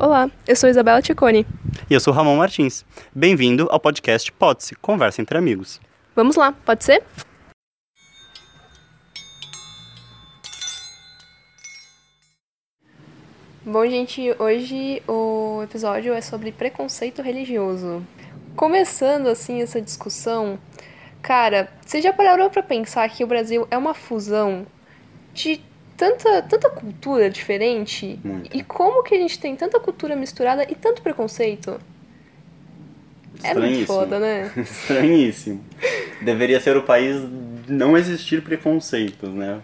Olá, eu sou Isabela Ticone. E eu sou Ramon Martins. Bem-vindo ao podcast Pode-se, Conversa entre Amigos. Vamos lá, pode ser? Bom, gente, hoje o episódio é sobre preconceito religioso. Começando assim essa discussão, cara, você já parou para pensar que o Brasil é uma fusão de tanta, tanta cultura diferente? Muito. E como que a gente tem tanta cultura misturada e tanto preconceito? É muito foda, né? Estranhíssimo. Deveria ser o país não existir preconceitos, né?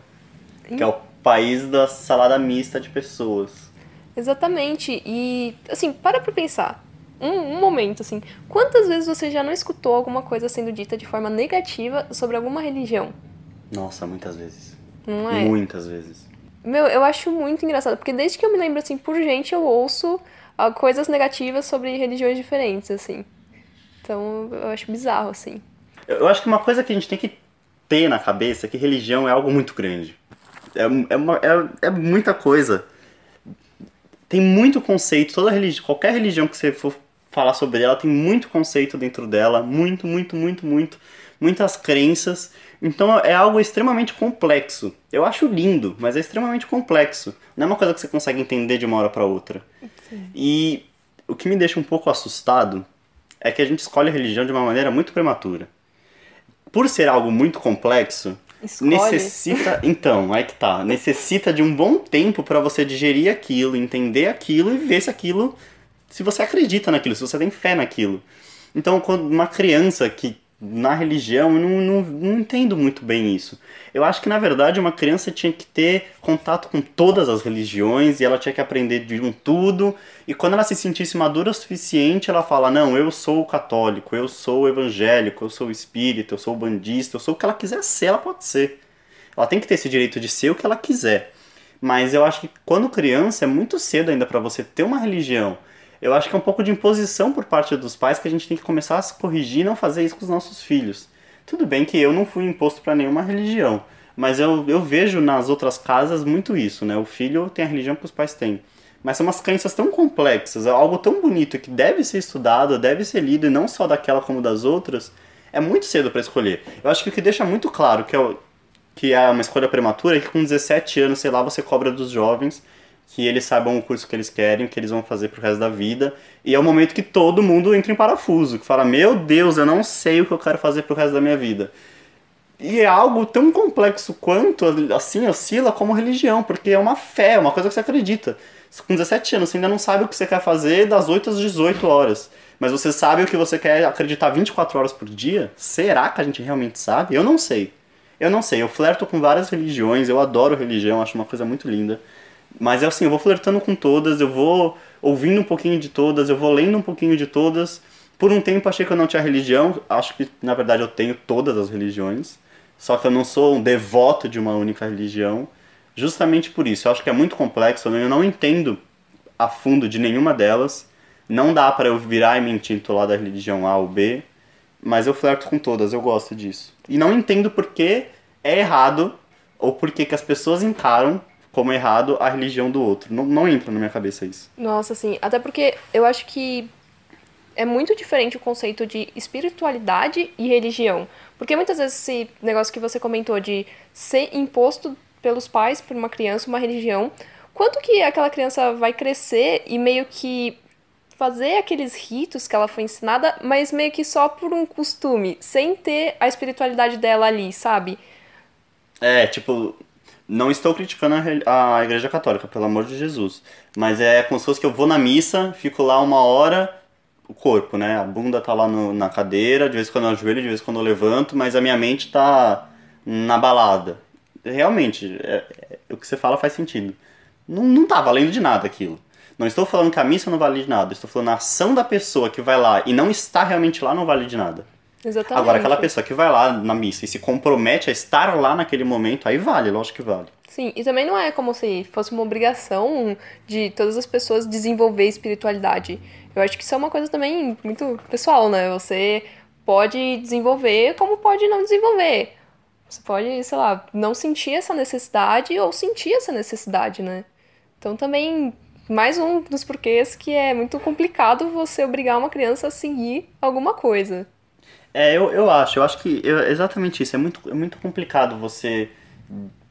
Que é o país da salada mista de pessoas. Exatamente. E, assim, para pra pensar. Um, um momento, assim. Quantas vezes você já não escutou alguma coisa sendo dita de forma negativa sobre alguma religião? Nossa, muitas vezes. Não é? Muitas vezes. Meu, eu acho muito engraçado, porque desde que eu me lembro, assim, por gente, eu ouço ah, coisas negativas sobre religiões diferentes, assim. Então, eu acho bizarro, assim. Eu acho que uma coisa que a gente tem que ter na cabeça é que religião é algo muito grande. É, é, uma- é- é muita coisa. Tem muito conceito, toda religião, qualquer religião que você for falar sobre ela tem muito conceito dentro dela, muito, muito, muito, muito, muitas crenças. Então é algo extremamente complexo. Eu acho lindo, mas é extremamente complexo. Não é uma coisa que você consegue entender de uma hora para outra. E o que me deixa um pouco assustado é que a gente escolhe a religião de uma maneira muito prematura. Por ser algo muito complexo, Escolhe. necessita. Então, aí que tá. Necessita de um bom tempo para você digerir aquilo, entender aquilo e ver se aquilo. Se você acredita naquilo, se você tem fé naquilo. Então, quando uma criança que na religião, eu não, não, não entendo muito bem isso. Eu acho que, na verdade, uma criança tinha que ter contato com todas as religiões e ela tinha que aprender de um tudo. E quando ela se sentisse madura o suficiente, ela fala: Não, eu sou católico, eu sou evangélico, eu sou espírita, eu sou bandista, eu sou o que ela quiser ser, ela pode ser. Ela tem que ter esse direito de ser o que ela quiser. Mas eu acho que quando criança é muito cedo ainda para você ter uma religião. Eu acho que é um pouco de imposição por parte dos pais que a gente tem que começar a se corrigir e não fazer isso com os nossos filhos. Tudo bem que eu não fui imposto para nenhuma religião, mas eu, eu vejo nas outras casas muito isso, né? O filho tem a religião que os pais têm. Mas são umas crenças tão complexas, algo tão bonito que deve ser estudado, deve ser lido, e não só daquela como das outras, é muito cedo para escolher. Eu acho que o que deixa muito claro que é, o- que é uma escolha prematura é que com 17 anos, sei lá, você cobra dos jovens que eles saibam o curso que eles querem, que eles vão fazer pro resto da vida. E é o momento que todo mundo entra em parafuso, que fala: Meu Deus, eu não sei o que eu quero fazer pro resto da minha vida. E é algo tão complexo quanto, assim, oscila como religião, porque é uma fé, é uma coisa que você acredita. Com 17 anos, você ainda não sabe o que você quer fazer das 8 às 18 horas. Mas você sabe o que você quer acreditar 24 horas por dia? Será que a gente realmente sabe? Eu não sei. Eu não sei. Eu flerto com várias religiões, eu adoro religião, acho uma coisa muito linda. Mas é assim, eu vou flertando com todas, eu vou ouvindo um pouquinho de todas, eu vou lendo um pouquinho de todas. Por um tempo achei que eu não tinha religião, acho que na verdade eu tenho todas as religiões. Só que eu não sou um devoto de uma única religião. Justamente por isso, eu acho que é muito complexo, eu não entendo a fundo de nenhuma delas. Não dá para eu virar e me intitular da religião A ou B, mas eu flerto com todas, eu gosto disso. E não entendo por que é errado ou por que que as pessoas encaram como errado a religião do outro. Não, não entra na minha cabeça isso. Nossa, assim, até porque eu acho que é muito diferente o conceito de espiritualidade e religião. Porque muitas vezes esse negócio que você comentou de ser imposto pelos pais por uma criança uma religião, quanto que aquela criança vai crescer e meio que fazer aqueles ritos que ela foi ensinada, mas meio que só por um costume, sem ter a espiritualidade dela ali, sabe? É, tipo, não estou criticando a, a Igreja Católica, pelo amor de Jesus. Mas é como se fosse que eu vou na missa, fico lá uma hora, o corpo, né? A bunda tá lá no- na cadeira, de vez em quando eu ajoelho, de vez em quando eu levanto, mas a minha mente tá na balada. Realmente, é- é- o que você fala faz sentido. Não, não tá valendo de nada aquilo. Não estou falando que a missa não vale de nada, estou falando a ação da pessoa que vai lá e não está realmente lá não vale de nada. Exatamente. Agora, aquela pessoa que vai lá na missa e se compromete a estar lá naquele momento, aí vale, lógico que vale. Sim, e também não é como se fosse uma obrigação de todas as pessoas desenvolver espiritualidade. Eu acho que isso é uma coisa também muito pessoal, né? Você pode desenvolver como pode não desenvolver. Você pode, sei lá, não sentir essa necessidade ou sentir essa necessidade, né? Então também mais um dos porquês que é muito complicado você obrigar uma criança a seguir alguma coisa. É, eu, eu acho, eu acho que eu, exatamente isso. É muito, é muito complicado você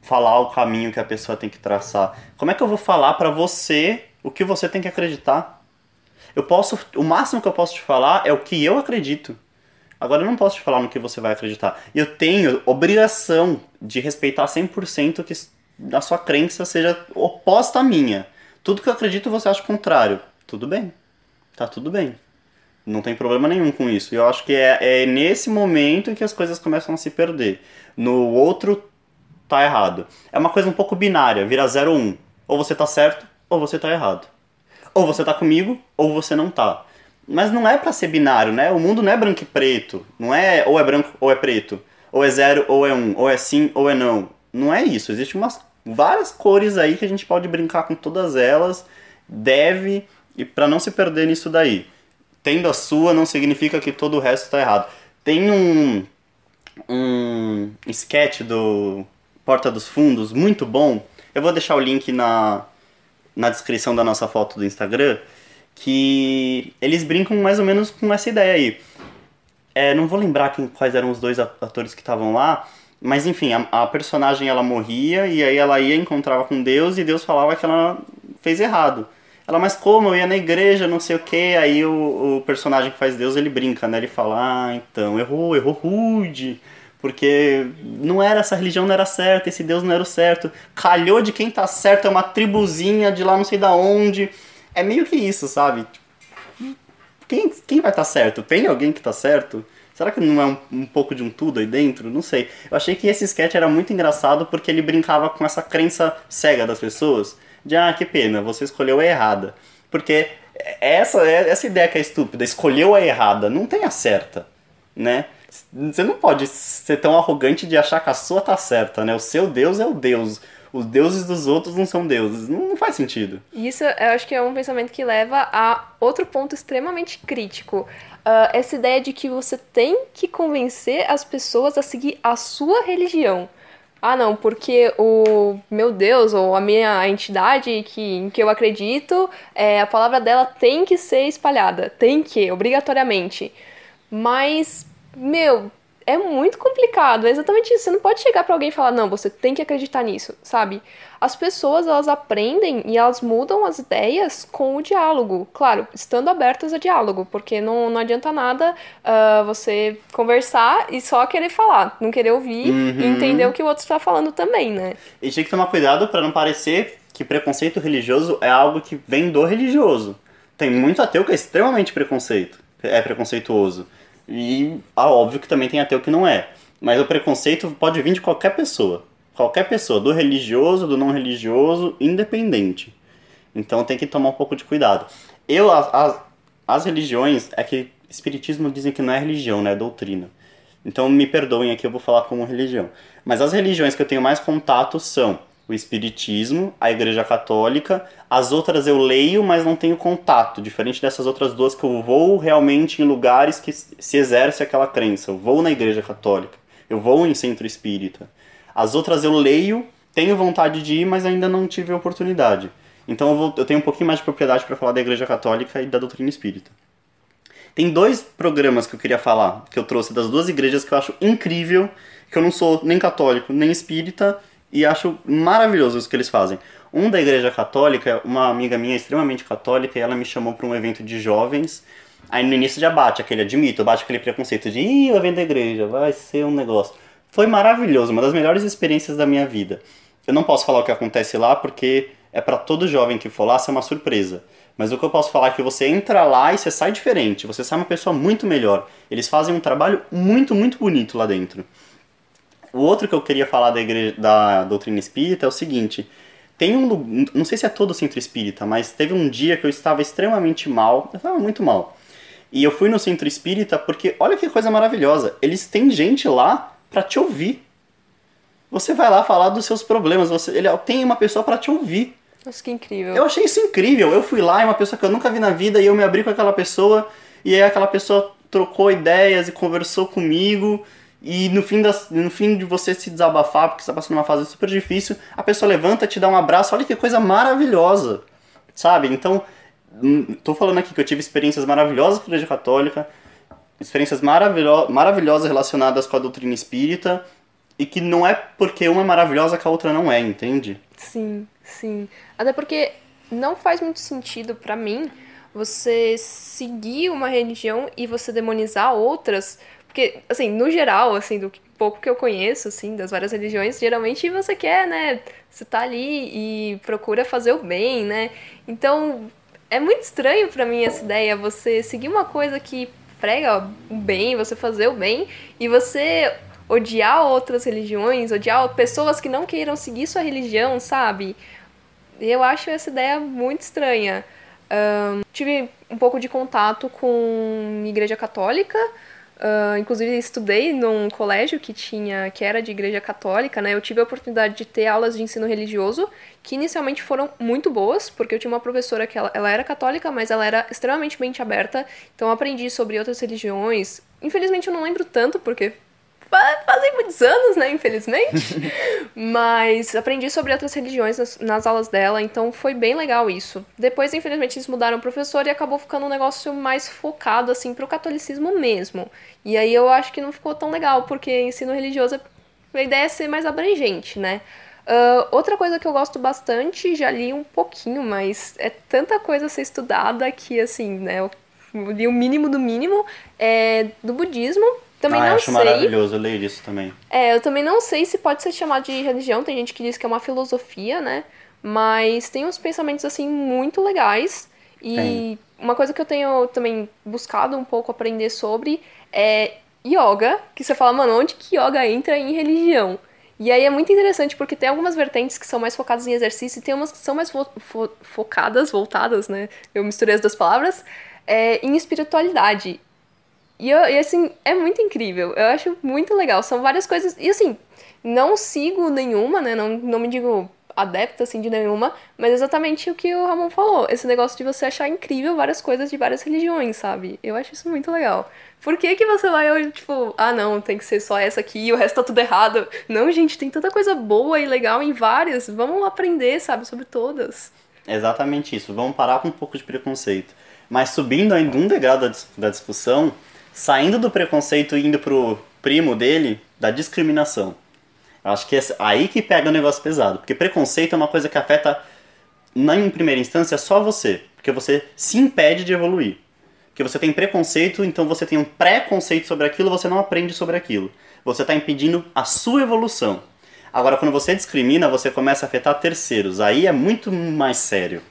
falar o caminho que a pessoa tem que traçar. Como é que eu vou falar para você o que você tem que acreditar? Eu posso, o máximo que eu posso te falar é o que eu acredito. Agora eu não posso te falar no que você vai acreditar. Eu tenho obrigação de respeitar 100% que a sua crença seja oposta à minha. Tudo que eu acredito você acha contrário. Tudo bem. Tá tudo bem. Não tem problema nenhum com isso. E eu acho que é, é nesse momento que as coisas começam a se perder. No outro tá errado. É uma coisa um pouco binária, vira 0 ou 1. Um. Ou você tá certo, ou você tá errado. Ou você tá comigo, ou você não tá. Mas não é para ser binário, né? O mundo não é branco e preto. Não é ou é branco ou é preto. Ou é zero ou é um. Ou é sim ou é não. Não é isso. Existem umas, várias cores aí que a gente pode brincar com todas elas. Deve. E para não se perder nisso daí. Tendo a sua não significa que todo o resto está errado. Tem um, um sketch do Porta dos Fundos muito bom. Eu vou deixar o link na, na descrição da nossa foto do Instagram que eles brincam mais ou menos com essa ideia aí. É, não vou lembrar quem, quais eram os dois atores que estavam lá, mas enfim, a, a, personagem ela morria e aí ela ia encontrava com Deus e Deus falava que ela fez errado. Ela, mas como? Eu ia na igreja, não sei o que. Aí o, o personagem que faz Deus ele brinca, né? Ele fala, ah, então, errou, errou rude. Porque não era essa religião não era certa, esse Deus não era o certo. Calhou de quem tá certo, é uma tribuzinha de lá não sei da onde é meio que isso, sabe? Quem, quem vai estar tá certo? Tem alguém que tá certo? Será que não é um, um, pouco de um tudo aí dentro? Não sei. Eu achei que esse sketch era muito engraçado porque ele brincava com essa crença cega das pessoas. De, ah, que pena, você escolheu a errada. Porque essa, essa ideia que é estúpida, escolheu a errada, não tem a certa, né? Você não pode ser tão arrogante de achar que a sua tá certa, né? O seu Deus é o Deus os deuses dos outros não são deuses. Não faz sentido. Isso eu acho que é um pensamento que leva a outro ponto extremamente crítico. Uh, essa ideia de que você tem que convencer as pessoas a seguir a sua religião. Ah, não, porque o meu Deus ou a minha entidade que, em que eu acredito, é, a palavra dela tem que ser espalhada. Tem que, obrigatoriamente. Mas, meu, é muito complicado. É exatamente isso. Você não pode chegar para alguém e falar, não, você tem que acreditar nisso, sabe? As pessoas, elas aprendem e elas mudam as ideias com o diálogo. Claro, estando abertas a diálogo, porque não, não adianta nada uh, você conversar e só querer falar, não querer ouvir uhum. e entender o que o outro está falando também, né? E tem que tomar cuidado para não parecer que preconceito religioso é algo que vem do religioso. Tem muito ateu que é extremamente preconceito, é preconceituoso. E ah, óbvio que também tem ateu que não é. Mas o preconceito pode vir de qualquer pessoa. Qualquer pessoa, do religioso, do não religioso, independente. Então tem que tomar um pouco de cuidado. Eu, as, as, as religiões, é que espiritismo dizem que não é religião, né? É doutrina. Então me perdoem aqui, eu vou falar como religião. Mas as religiões que eu tenho mais contato são o Espiritismo, a Igreja Católica. As outras eu leio, mas não tenho contato, diferente dessas outras duas que eu vou realmente em lugares que se exerce aquela crença. Eu vou na Igreja Católica, eu vou em centro espírita. As outras eu leio, tenho vontade de ir, mas ainda não tive a oportunidade. Então eu, vou, eu tenho um pouquinho mais de propriedade para falar da Igreja Católica e da doutrina espírita. Tem dois programas que eu queria falar, que eu trouxe das duas igrejas que eu acho incrível, que eu não sou nem católico, nem espírita, e acho maravilhoso isso que eles fazem. Um da Igreja Católica, uma amiga minha extremamente católica, e ela me chamou para um evento de jovens. Aí no início já bate aquele, admito, bate aquele preconceito de ih, o evento da igreja, vai ser um negócio. Foi maravilhoso, uma das melhores experiências da minha vida. Eu não posso falar o que acontece lá porque é para todo jovem que for lá ser uma surpresa. Mas o que eu posso falar é que você entra lá e você sai diferente, você sai uma pessoa muito melhor. Eles fazem um trabalho muito, muito bonito lá dentro. O outro que eu queria falar da, igreja, da doutrina espírita é o seguinte: tem um. Não sei se é todo centro espírita, mas teve um dia que eu estava extremamente mal, eu estava muito mal. E eu fui no centro espírita porque, olha que coisa maravilhosa, eles têm gente lá para te ouvir. Você vai lá falar dos seus problemas, você, ele tem uma pessoa para te ouvir. Nossa, que incrível. Eu achei isso incrível. Eu fui lá, é uma pessoa que eu nunca vi na vida, e eu me abri com aquela pessoa, e aí aquela pessoa trocou ideias e conversou comigo. E no fim, das, no fim de você se desabafar, porque você está passando uma fase super difícil, a pessoa levanta, te dá um abraço, olha que coisa maravilhosa. sabe? Então, hum, tô falando aqui que eu tive experiências maravilhosas com a Igreja Católica, experiências maravilo maravilhosas relacionadas com a doutrina espírita, e que não é porque uma é maravilhosa que a outra não é, entende? Sim, sim. Até porque não faz muito sentido para mim você seguir uma religião e você demonizar outras, porque assim, no geral, assim, do pouco que eu conheço assim das várias religiões, geralmente você quer, né, você tá ali e procura fazer o bem, né? Então, é muito estranho para mim essa ideia você seguir uma coisa que prega o bem, você fazer o bem e você odiar outras religiões, odiar pessoas que não queiram seguir sua religião, sabe? Eu acho essa ideia muito estranha. Um, tive um pouco de contato com igreja católica, uh, inclusive estudei num colégio que tinha que era de igreja católica, né? Eu tive a oportunidade de ter aulas de ensino religioso que inicialmente foram muito boas, porque eu tinha uma professora que ela, ela era católica, mas ela era extremamente mente aberta, então aprendi sobre outras religiões. Infelizmente eu não lembro tanto, porque fazem muitos anos, né, infelizmente. Mas aprendi sobre outras religiões nas, nas, aulas dela, então foi bem legal isso. Depois, infelizmente, eles mudaram o professor e acabou ficando um negócio mais focado, assim, pro catolicismo mesmo. E aí eu acho que não ficou tão legal, porque ensino religioso, a ideia é ser mais abrangente, né? Uh, outra coisa que eu gosto bastante, já li um pouquinho, mas é tanta coisa a ser estudada que, assim, né, eu li o mínimo do mínimo, é do budismo, também ah, não acho sei. maravilhoso, eu leio isso também. É, eu também não sei se pode ser chamado de religião, tem gente que diz que é uma filosofia, né? Mas tem uns pensamentos, assim, muito legais. E tem. uma coisa que eu tenho também buscado um pouco aprender sobre é yoga, que você fala, mano, onde que yoga entra em religião? E aí é muito interessante porque tem algumas vertentes que são mais focadas em exercício e tem umas que são mais fo fo focadas, voltadas, né? Eu misturei as duas palavras, é, em espiritualidade. E, eu, e assim, é muito incrível. Eu acho muito legal. São várias coisas. E assim, não sigo nenhuma, né? Não, não me digo adepta assim de nenhuma, mas exatamente o que o Ramon falou. Esse negócio de você achar incrível várias coisas de várias religiões, sabe? Eu acho isso muito legal. Por que, que você vai tipo, ah não, tem que ser só essa aqui e o resto tá tudo errado? Não, gente, tem tanta coisa boa e legal em várias. Vamos aprender, sabe, sobre todas. Exatamente isso. Vamos parar com um pouco de preconceito. Mas subindo ainda um degrau da, da discussão, saindo do preconceito e indo pro primo dele, da discriminação. Eu acho que é aí que pega o negócio pesado. Porque preconceito é uma coisa que afeta, na em primeira instância, só você. Porque você se impede de evoluir. Porque você tem preconceito, então você tem um preconceito sobre aquilo, você não aprende sobre aquilo. Você está impedindo a sua evolução. Agora, quando você discrimina, você começa a afetar terceiros. Aí é muito mais sério.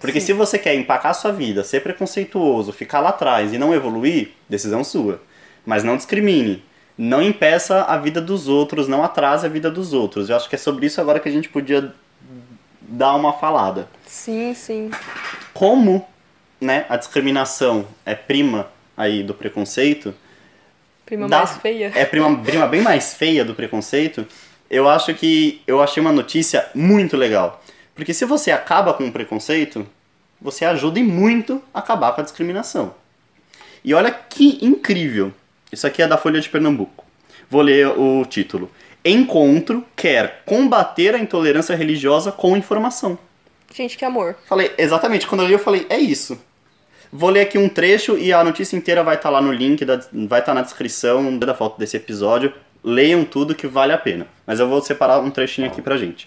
Porque Sim. se você quer empacar a sua vida, ser preconceituoso, ficar lá atrás e não evoluir, decisão sua. Mas não discrimine. Não impeça a vida dos outros, não atrase a vida dos outros. Eu acho que é sobre isso agora que a gente podia dar uma falada. Sim, sim. Como né, a discriminação é prima aí do preconceito. Prima mais feia. É prima, prima bem mais feia do preconceito. Eu acho que eu achei uma notícia muito legal. Porque se você acaba com o preconceito, você ajuda e muito a acabar com a discriminação. E olha que incrível. Isso aqui é da Folha de Pernambuco. Vou ler o título. Encontro quer combater a intolerância religiosa com informação. Gente, que amor. Falei, exatamente. Quando eu li, eu falei, é isso. Vou ler aqui um trecho e a notícia inteira vai estar tá lá no link, da, vai estar tá na descrição da foto desse episódio. Leiam tudo que vale a pena. Mas eu vou separar um trechinho aqui pra gente.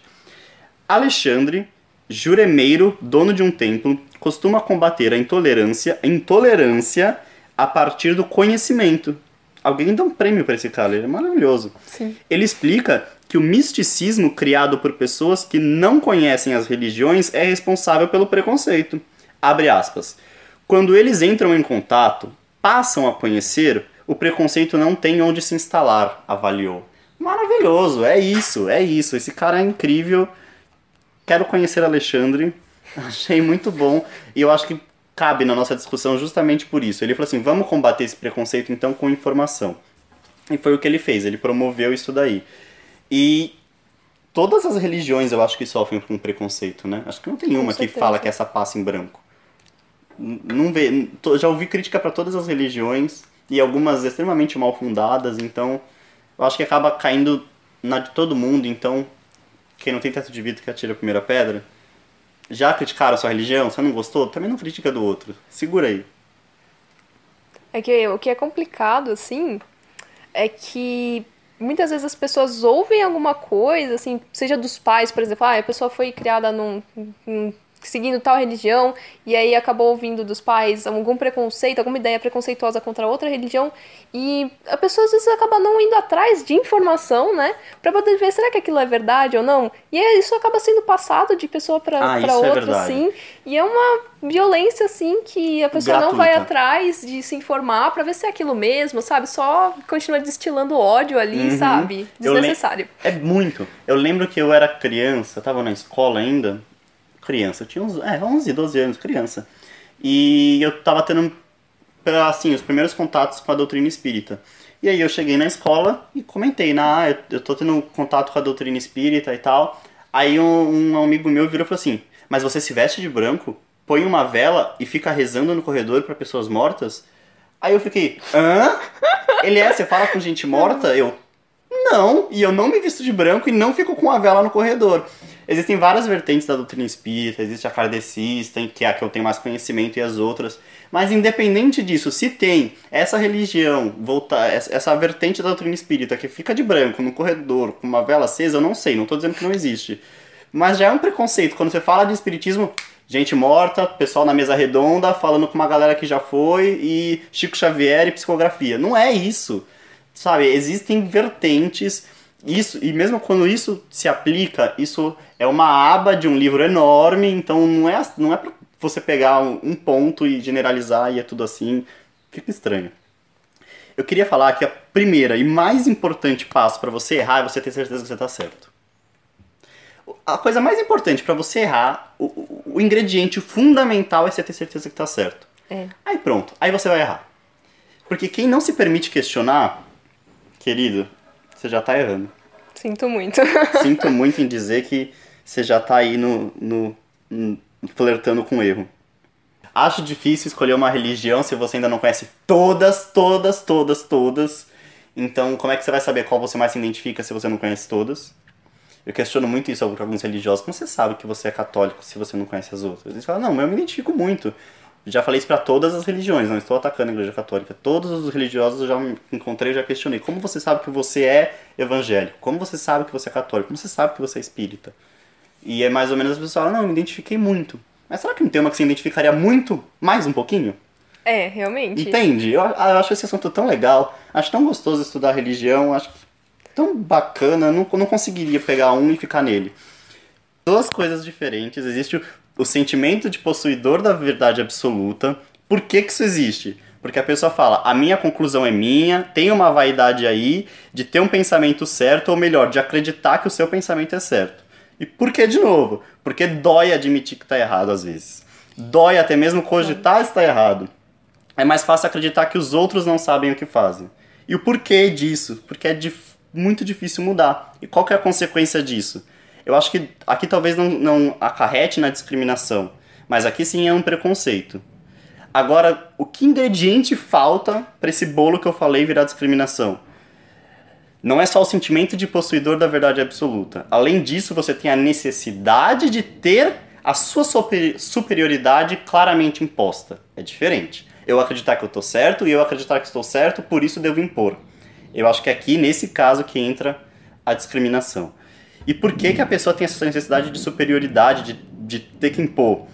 Alexandre, juremeiro, dono de um templo, costuma combater a intolerância, a intolerância a partir do conhecimento. Alguém dá um prêmio para esse cara, ele é maravilhoso. Sim. Ele explica que o misticismo criado por pessoas que não conhecem as religiões é responsável pelo preconceito. Abre aspas. Quando eles entram em contato, passam a conhecer, o preconceito não tem onde se instalar, avaliou. Maravilhoso, é isso, é isso. Esse cara é incrível Quero conhecer Alexandre. Achei muito bom. E eu acho que cabe na nossa discussão justamente por isso. Ele falou assim: vamos combater esse preconceito então com informação. E foi o que ele fez, ele promoveu isso daí. E todas as religiões eu acho que sofrem com preconceito, né? Acho que não tem uma que fala que essa passa em branco. Não vê, já ouvi crítica para todas as religiões e algumas extremamente mal fundadas, então eu acho que acaba caindo na de todo mundo, então quem não tem teto de vidro que atira a primeira pedra. Já criticaram a sua religião? Você não gostou? Também não critica do outro. Segura aí. É que o que é complicado, assim, é que muitas vezes as pessoas ouvem alguma coisa, assim, seja dos pais, por exemplo, ah, a pessoa foi criada num, num seguindo tal religião e aí acabou ouvindo dos pais algum preconceito, alguma ideia preconceituosa contra outra religião e a pessoa às vezes acaba não indo atrás de informação, né, para poder ver será que aquilo é verdade ou não. E isso acaba sendo passado de pessoa para Ah, isso é outra, verdade. assim, e é uma violência assim que a pessoa não vai Gratuita. atrás de se informar para ver se é aquilo mesmo, sabe? Só continua destilando ódio ali, Uhum. sabe? Desnecessário. É muito. Eu lembro que eu era criança, tava na escola ainda. Criança, eu tinha uns é, 11, 12 anos, criança. E eu tava tendo, assim, os primeiros contatos com a doutrina espírita. E aí eu cheguei na escola e comentei, na, ah, eu, eu tô tendo contato com a doutrina espírita e tal. Aí um, um amigo meu virou e falou assim, mas você se veste de branco, põe uma vela e fica rezando no corredor pra pessoas mortas? Aí eu fiquei, hã? Ele é, você fala com gente morta? Eu, não, e eu não me visto de branco e não fico com a vela no corredor. Existem várias vertentes da doutrina espírita, existe a kardecista, que é a que eu tenho mais conhecimento, e as outras. Mas independente disso, se tem essa religião, voltar, essa vertente da doutrina espírita que fica de branco no corredor com uma vela acesa, eu não sei, não tô dizendo que não existe. Mas já é um preconceito. Quando você fala de espiritismo, gente morta, pessoal na mesa redonda, falando com uma galera que já foi, e Chico Xavier e psicografia. Não é isso. Sabe, existem vertentes. Isso, e mesmo quando isso se aplica, isso é uma aba de um livro enorme, então não é, não é pra você pegar um, um ponto e generalizar e é tudo assim. Fica estranho. Eu queria falar que a primeira e mais importante passo para você errar é você ter certeza que você tá certo. A coisa mais importante para você errar, o, o- ingrediente fundamental é você ter certeza que tá certo. É. Aí pronto, aí você vai errar. Porque quem não se permite questionar, querido, você já tá errando. Sinto muito. Sinto muito em dizer que você já tá aí no, no, no- flertando com erro. Acho difícil escolher uma religião se você ainda não conhece todas, todas, todas, todas. Então, como é que você vai saber qual você mais se identifica se você não conhece todas? Eu questiono muito isso sobre alguns religiosos. Como você sabe que você é católico se você não conhece as outras? Eles falam, não, eu me identifico muito. Já falei isso pra todas as religiões, não estou atacando a igreja católica. Todos os religiosos eu já me encontrei, já questionei. Como você sabe que você é evangélico? Como você sabe que você é católico? Como você sabe que você é espírita? E é mais ou menos as pessoas falam, não, eu me identifiquei muito. Mas será que não tem uma que se identificaria muito, mais um pouquinho? É, realmente. Entende? Eu, eu acho esse assunto tão legal, acho tão gostoso estudar religião, acho tão bacana, não, não conseguiria pegar um e ficar nele. Duas coisas diferentes, existe o, sentimento de possuidor da verdade absoluta. Por que, que isso existe? Porque a pessoa fala, a minha conclusão é minha, tem uma vaidade aí de ter um pensamento certo, ou melhor, de acreditar que o seu pensamento é certo. E por que de novo? Porque dói admitir que está errado às vezes. Dói até mesmo cogitar estar errado é mais fácil acreditar que os outros não sabem o que fazem. E o porquê disso? Porque é dif- muito difícil mudar. E qual que é a consequência disso? Eu acho que aqui talvez não, não acarrete na discriminação, mas aqui sim é um preconceito. Agora, o que ingrediente falta para esse bolo que eu falei virar discriminação? Não é só o sentimento de possuidor da verdade absoluta. Além disso, você tem a necessidade de ter a sua super- superioridade claramente imposta. É diferente. Eu acreditar que eu estou certo e eu acreditar que estou certo, por isso devo impor. Eu acho que é aqui, nesse caso, que entra a discriminação. E por que, que a pessoa tem essa necessidade de superioridade, de, de ter que impor?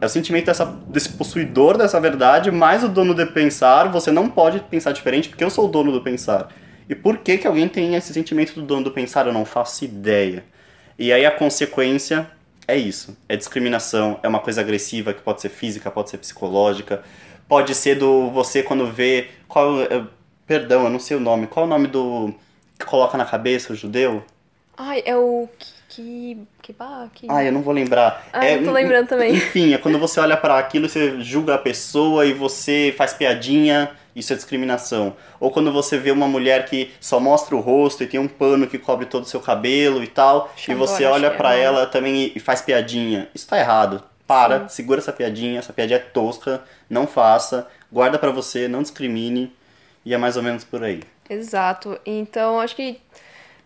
É o sentimento dessa, desse possuidor dessa verdade, mais o dono de pensar, você não pode pensar diferente porque eu sou o dono do pensar. E por que, que alguém tem esse sentimento do dono do pensar? Eu não faço ideia. E aí a consequência é isso. É discriminação, é uma coisa agressiva que pode ser física, pode ser psicológica, pode ser do você quando vê. Qual, é, perdão, eu não sei o nome. Qual é o nome do. que coloca na cabeça o judeu? Ai, é o que. Que. bah, que... Ah, eu não vou lembrar. Ah, é, eu tô lembrando também. Enfim, é quando você olha para aquilo, você julga a pessoa e você faz piadinha, isso é discriminação. Ou quando você vê uma mulher que só mostra o rosto e tem um pano que cobre todo o seu cabelo e tal, e você olha é, para né? ela também e faz piadinha. Isso tá errado. Para, segura essa piadinha, essa piadinha é tosca, não faça, guarda pra você, não discrimine, e é mais ou menos por aí. Exato. Então, acho que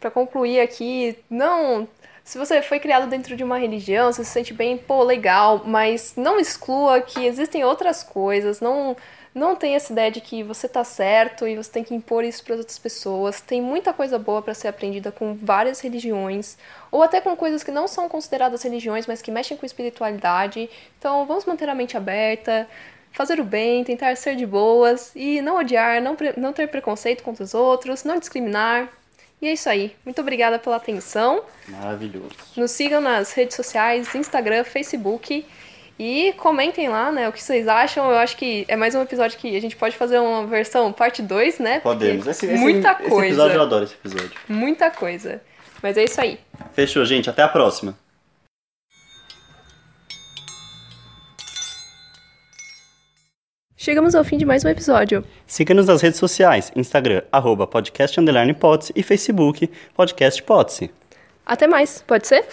pra concluir aqui, não se você foi criado dentro de uma religião, você se sente bem, pô, legal, mas não exclua que existem outras coisas, não não tem essa ideia de que você tá certo e você tem que impor isso para outras pessoas. Tem muita coisa boa para ser aprendida com várias religiões, ou até com coisas que não são consideradas religiões, mas que mexem com espiritualidade. Então, vamos manter a mente aberta, fazer o bem, tentar ser de boas e não odiar, não, não ter preconceito contra os outros, não discriminar. E é isso aí. Muito obrigada pela atenção. Maravilhoso. Nos sigam nas redes sociais, Instagram, Facebook. E comentem lá, né, o que vocês acham. Eu acho que é mais um episódio que a gente pode fazer uma versão parte 2, né? Podemos. Esse, esse, muita coisa. Esse episódio eu adoro esse episódio. Muita coisa. Mas é isso aí. Fechou, gente. Até a próxima. Chegamos ao fim de mais um episódio. Siga-nos nas redes sociais, Instagram, arroba podcast, e Facebook, podcast Até mais, pode ser?